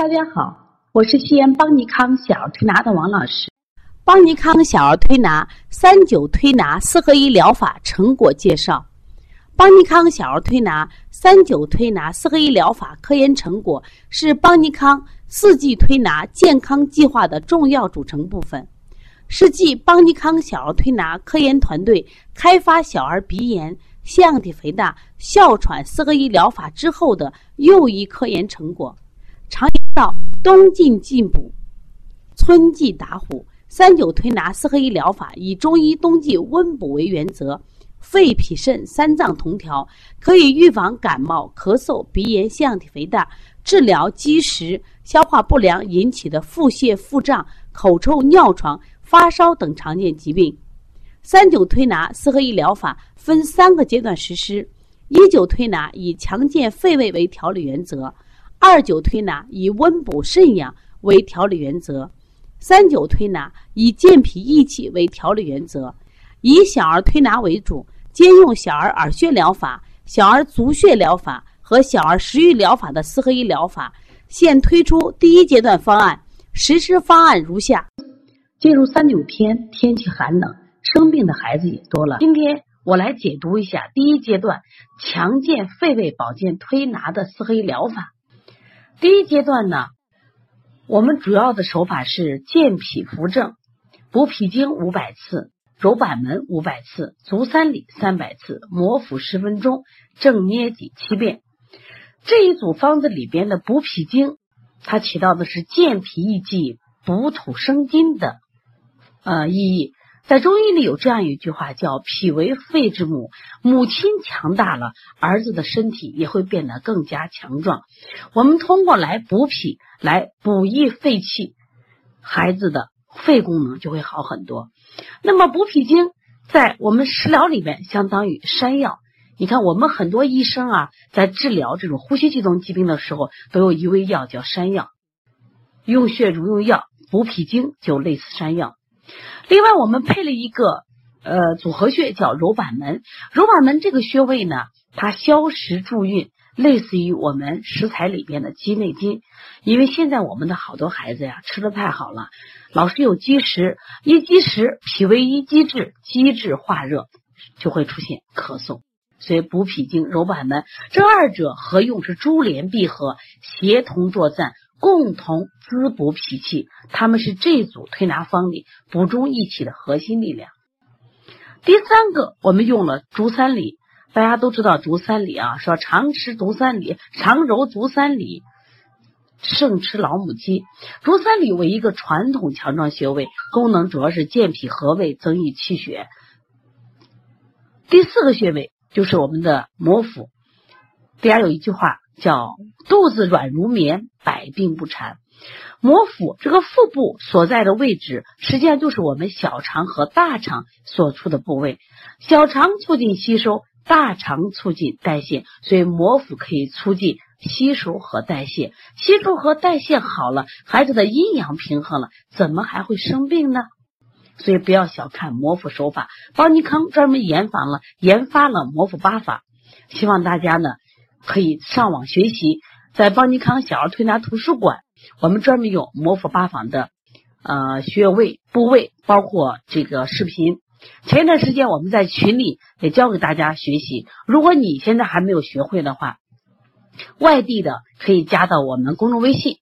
大家好，我是西安邦尼康小儿推拿的王老师。邦尼康小儿推拿三九推拿四合一疗法成果介绍。邦尼康小儿推拿三九推拿四合一疗法科研成果是邦尼康四季推拿健康计划的重要组成部分，是继邦尼康小儿推拿科研团队开发小儿鼻炎、腺样体肥大、哮喘四合一疗法之后的又一科研成果。常到：“冬进进补，春季打虎。”三九推拿四合一疗法以中医冬季温补为原则，肺脾肾三脏同调，可以预防感冒、咳嗽、鼻炎、腺样体肥大，治疗积食、消化不良引起的腹泻、腹胀、口臭、尿床、发烧等常见疾病。三九推拿四合一疗法分三个阶段实施：一九推拿以强健肺胃为调理原则。二九推拿以温补肾阳为调理原则，三九推拿以健脾益气为调理原则，以小儿推拿为主，兼用小儿耳穴疗法、小儿足穴疗法和小儿食欲疗法的四合一疗法。现推出第一阶段方案，实施方案如下：进入三九天，天气寒冷，生病的孩子也多了。今天我来解读一下第一阶段强健肺胃保健推拿的四合一疗法。第一阶段呢，我们主要的手法是健脾扶正，补脾经五百次，揉板门五百次，足三里三百次，摩腹十分钟，正捏脊七遍。这一组方子里边的补脾经，它起到的是健脾益气、补土生金的呃意义。在中医里有这样一句话，叫“脾为肺之母”，母亲强大了，儿子的身体也会变得更加强壮。我们通过来补脾，来补益肺气，孩子的肺功能就会好很多。那么补脾经在我们食疗里面相当于山药。你看，我们很多医生啊，在治疗这种呼吸系统疾病的时候，都有一味药叫山药，用血如用药，补脾经就类似山药。另外，我们配了一个呃组合穴，叫揉板门。揉板门这个穴位呢，它消食助运，类似于我们食材里边的鸡内金。因为现在我们的好多孩子呀，吃的太好了，老是有积食，一积食，脾胃一积滞，积滞化热，就会出现咳嗽。所以补脾经、揉板门这二者合用是珠联璧合，协同作战。共同滋补脾气，他们是这组推拿方里补中益气的核心力量。第三个，我们用了足三里，大家都知道足三里啊，说常吃足三里，常揉足三里，胜吃老母鸡。足三里为一个传统强壮穴位，功能主要是健脾和胃、增益气血。第四个穴位就是我们的摩腹，大家有一句话。叫肚子软如棉，百病不缠。摩腹这个腹部所在的位置，实际上就是我们小肠和大肠所处的部位。小肠促进吸收，大肠促进代谢，所以摩腹可以促进吸收和代谢。吸收和代谢好了，孩子的阴阳平衡了，怎么还会生病呢？所以不要小看摩腹手法。邦尼康专门研发了研发了摩腹八法，希望大家呢。可以上网学习，在邦尼康小儿推拿图书馆，我们专门有摩腹八法的呃穴位部位，包括这个视频。前一段时间我们在群里也教给大家学习。如果你现在还没有学会的话，外地的可以加到我们公众微信，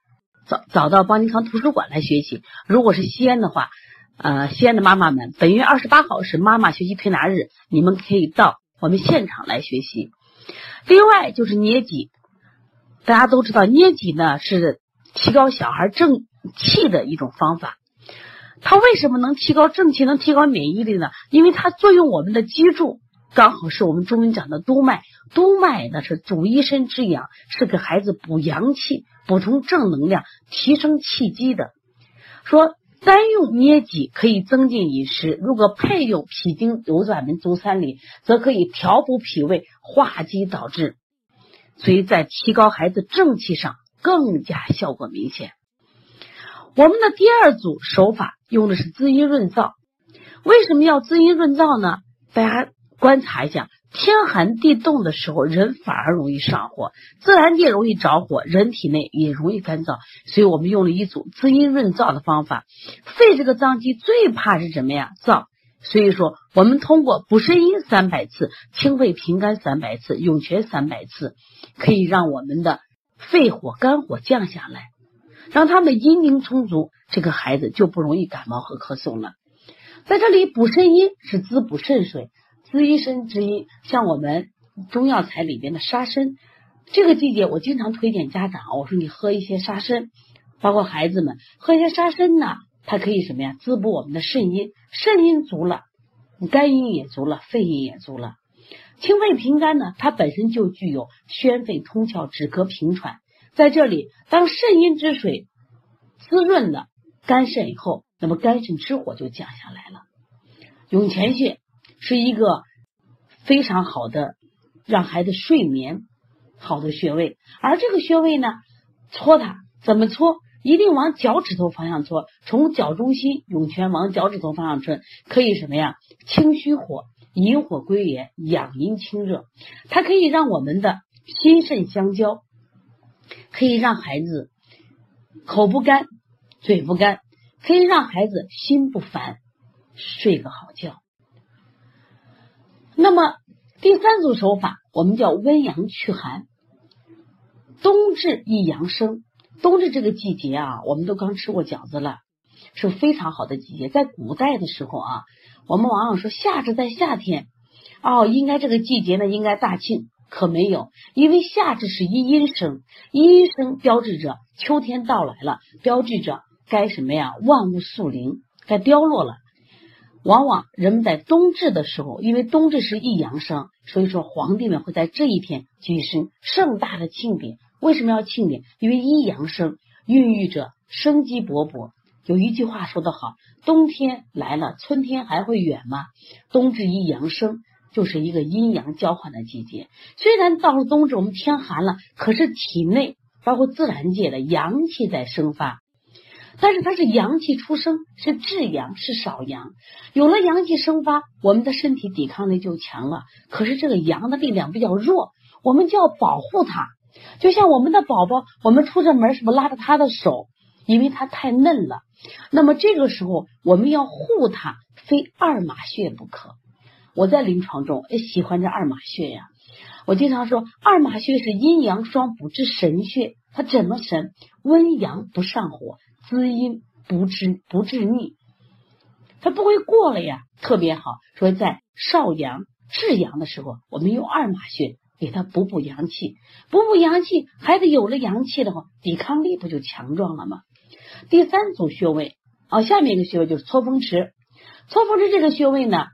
找找到邦尼康图书馆来学习。如果是西安的话，呃，西安的妈妈们，本月二十八号是妈妈学习推拿日，你们可以到我们现场来学习。另外就是捏脊，大家都知道捏脊呢是提高小孩正气的一种方法。它为什么能提高正气，能提高免疫力呢？因为它作用我们的脊柱，刚好是我们中医讲的督脉。督脉呢是主一身之阳，是给孩子补阳气、补充正能量、提升气机的。说。单用捏脊可以增进饮食，如果配用脾经揉转门足三里，则可以调补脾胃、化积导滞，所以在提高孩子正气上更加效果明显。我们的第二组手法用的是滋阴润燥，为什么要滋阴润燥呢？大家观察一下，天寒地冻的时候，人反而容易上火，自然界容易着火，人体内也容易干燥。所以我们用了一组滋阴润燥的方法。肺这个脏器最怕是什么呀？燥。所以说，我们通过补肾阴三百次、清肺平肝三百次、涌泉三百次，可以让我们的肺火、肝火降下来，让他们的阴精充足，这个孩子就不容易感冒和咳嗽了。在这里补肾阴是滋补肾水。滋阴生之阴，像我们中药材里边的沙参，这个季节我经常推荐家长，我说你喝一些沙参，包括孩子们喝一些沙参呢，它可以什么呀？滋补我们的肾阴，肾阴足了，肝阴也足了，肺阴也足了。清肺平肝呢，它本身就具有宣肺通窍、止咳平喘。在这里，当肾阴之水滋润了肝肾以后，那么肝肾之火就降下来了。涌泉穴。是一个非常好的让孩子睡眠好的穴位，而这个穴位呢，搓它怎么搓？一定往脚趾头方向搓，从脚中心涌泉往脚趾头方向搓，可以什么呀？清虚火，引火归元，养阴清热。它可以让我们的心肾相交，可以让孩子口不干、嘴不干，可以让孩子心不烦，睡个好觉。那么第三组手法，我们叫温阳祛寒。冬至一阳生，冬至这个季节啊，我们都刚吃过饺子了，是非常好的季节。在古代的时候啊，我们往往说夏至在夏天，哦，应该这个季节呢应该大庆，可没有，因为夏至是一阴生，一阴生标志着秋天到来了，标志着该什么呀？万物肃灵，该凋落了。往往人们在冬至的时候，因为冬至是一阳生，所以说皇帝们会在这一天举行盛大的庆典。为什么要庆典？因为一阳生孕育着生机勃勃。有一句话说得好：“冬天来了，春天还会远吗？”冬至一阳生就是一个阴阳交换的季节。虽然到了冬至，我们天寒了，可是体内包括自然界的阳气在生发。但是它是阳气出生，是至阳，是少阳。有了阳气生发，我们的身体抵抗力就强了。可是这个阳的力量比较弱，我们就要保护它。就像我们的宝宝，我们出着门是不是拉着他的手？因为他太嫩了。那么这个时候我们要护他，非二马穴不可。我在临床中也喜欢这二马穴呀。我经常说，二马穴是阴阳双补之神穴。它怎么神？温阳不上火。滋阴不治不治腻，它不会过了呀，特别好。说在少阳至阳的时候，我们用二马穴给他补补阳气，补补阳气，孩子有了阳气的话，抵抗力不就强壮了吗？第三组穴位啊，下面一个穴位就是搓风池。搓风池这个穴位呢，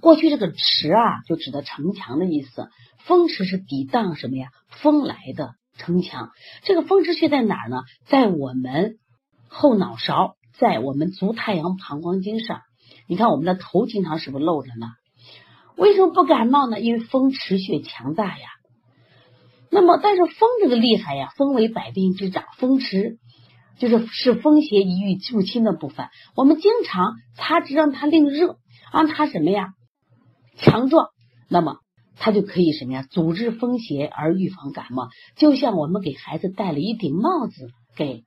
过去这个池啊，就指的城墙的意思，风池是抵挡什么呀？风来的。城墙，这个风池穴在哪儿呢？在我们后脑勺，在我们足太阳膀胱经上。你看我们的头经常是不是露着呢？为什么不感冒呢？因为风池穴强大呀。那么，但是风这个厉害呀，风为百病之长，风池就是是风邪一遇入侵的部分。我们经常擦之让它令热，让它什么呀强壮。那么。它就可以什么呀？阻止风邪而预防感冒，就像我们给孩子戴了一顶帽子，给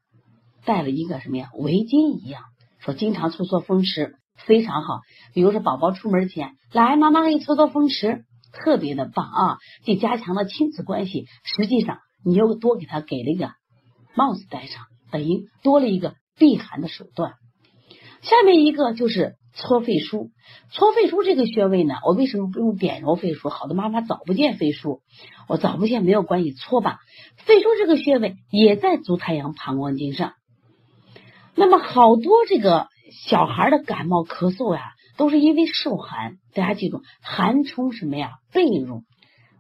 戴了一个什么呀围巾一样。说经常搓搓风池非常好，比如说宝宝出门前，来妈妈给你搓搓风池，特别的棒啊！既加强了亲子关系，实际上你又多给他给了一个帽子戴上，等于多了一个避寒的手段。下面一个就是。搓肺腧，搓肺腧这个穴位呢，我为什么不用点揉肺腧？好多妈妈早不见肺腧，我早不见没有关系，搓吧。肺腧这个穴位也在足太阳膀胱经上。那么好多这个小孩的感冒咳嗽呀，都是因为受寒。大家记住，寒冲什么呀？被褥。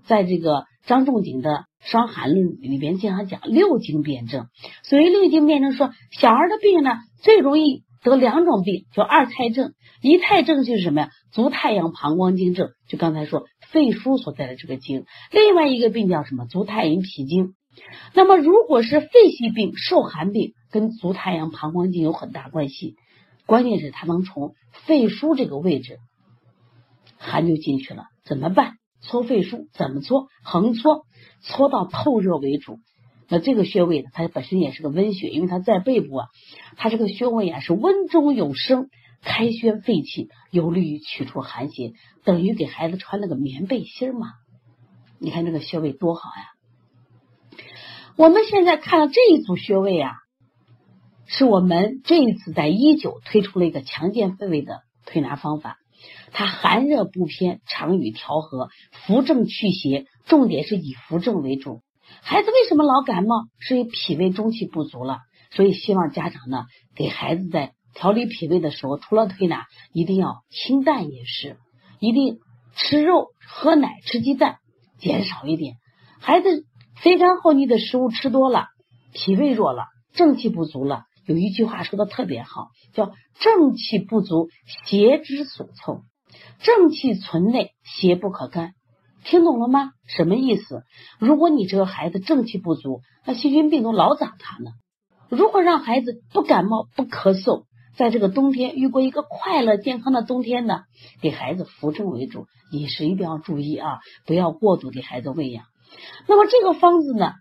在这个张仲景的《伤寒论》里边经常讲六经辩证，所谓六经辩证说，小孩的病呢最容易。得两种病，叫二太症。一太症就是什么呀？足太阳膀胱经症，就刚才说肺腧所在的这个经。另外一个病叫什么？足太阴脾经。那么如果是肺系病、受寒病，跟足太阳膀胱经有很大关系。关键是它能从肺腧这个位置寒就进去了，怎么办？搓肺腧怎么搓？横搓，搓到透热为主。那这个穴位，它本身也是个温穴，因为它在背部啊，它这个穴位啊是温中有生，开宣肺气，有利于取出寒邪，等于给孩子穿了个棉背心嘛。你看这个穴位多好呀！我们现在看到这一组穴位啊，是我们这一次在一九推出了一个强健肺胃的推拿方法。它寒热不偏，常与调和，扶正祛邪，重点是以扶正为主。孩子为什么老感冒？是因为脾胃中气不足了。所以希望家长呢，给孩子在调理脾胃的时候，除了推拿，一定要清淡饮食，一定吃肉、喝奶、吃鸡蛋，减少一点。孩子肥甘厚腻的食物吃多了，脾胃弱了，正气不足了。有一句话说的特别好，叫“正气不足，邪之所凑；正气存内，邪不可干”。听懂了吗？什么意思？如果你这个孩子正气不足，那细菌病毒老长他呢。如何让孩子不感冒、不咳嗽，在这个冬天遇过一个快乐健康的冬天呢？给孩子扶正为主，饮食一定要注意啊，不要过度给孩子喂养。那么这个方子呢？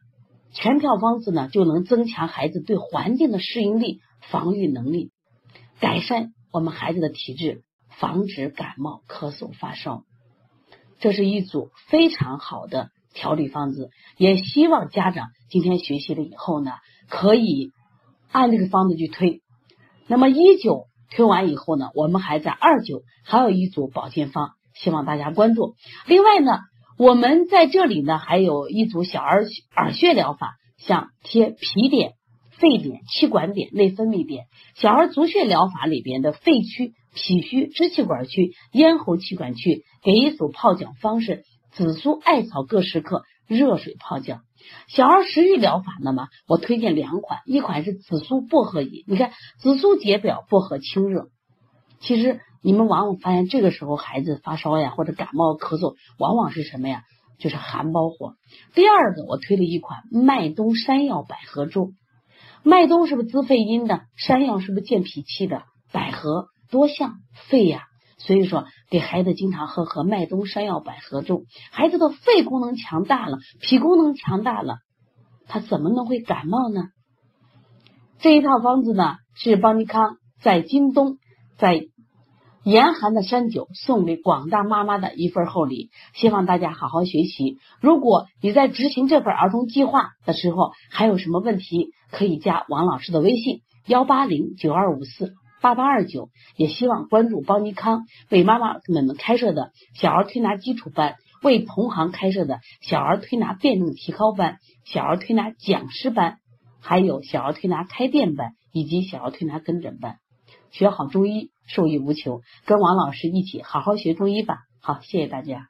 全票方子呢，就能增强孩子对环境的适应力、防御能力，改善我们孩子的体质，防止感冒、咳嗽、发烧。这是一组非常好的调理方子，也希望家长今天学习了以后呢，可以按这个方子去推。那么一九推完以后呢，我们还在二九还有一组保健方，希望大家关注。另外呢。我们在这里呢，还有一组小儿耳穴疗法，像贴皮点、肺点、气管点、内分泌点；小儿足穴疗法里边的肺区、脾虚、支气管区、咽喉气管区，给一组泡脚方式：紫苏、艾草各十克，热水泡脚。小儿食欲疗法，那么我推荐两款，一款是紫苏薄荷饮，你看紫苏解表，薄荷清热。其实你们往往发现，这个时候孩子发烧呀，或者感冒咳嗽，往往是什么呀？就是寒包火。第二个，我推了一款麦冬山药百合粥。麦冬是不是滋肺阴的？山药是不是健脾气的？百合多像肺呀，所以说给孩子经常喝喝麦冬山药百合粥。孩子的肺功能强大了，脾功能强大了，他怎么能会感冒呢？这一套方子呢，是邦尼康在京东。在严寒的山酒送给广大妈妈的一份厚礼，希望大家好好学习。如果你在执行这份儿童计划的时候还有什么问题，可以加王老师的微信幺八零九二五四八八二九。也希望关注邦尼康为妈妈们们开设的小儿推拿基础班，为同行开设的小儿推拿辩证提高班、小儿推拿讲师班，还有小儿推拿开店班以及小儿推拿跟诊班。学好中医，受益无穷。跟王老师一起好好学中医吧。好，谢谢大家。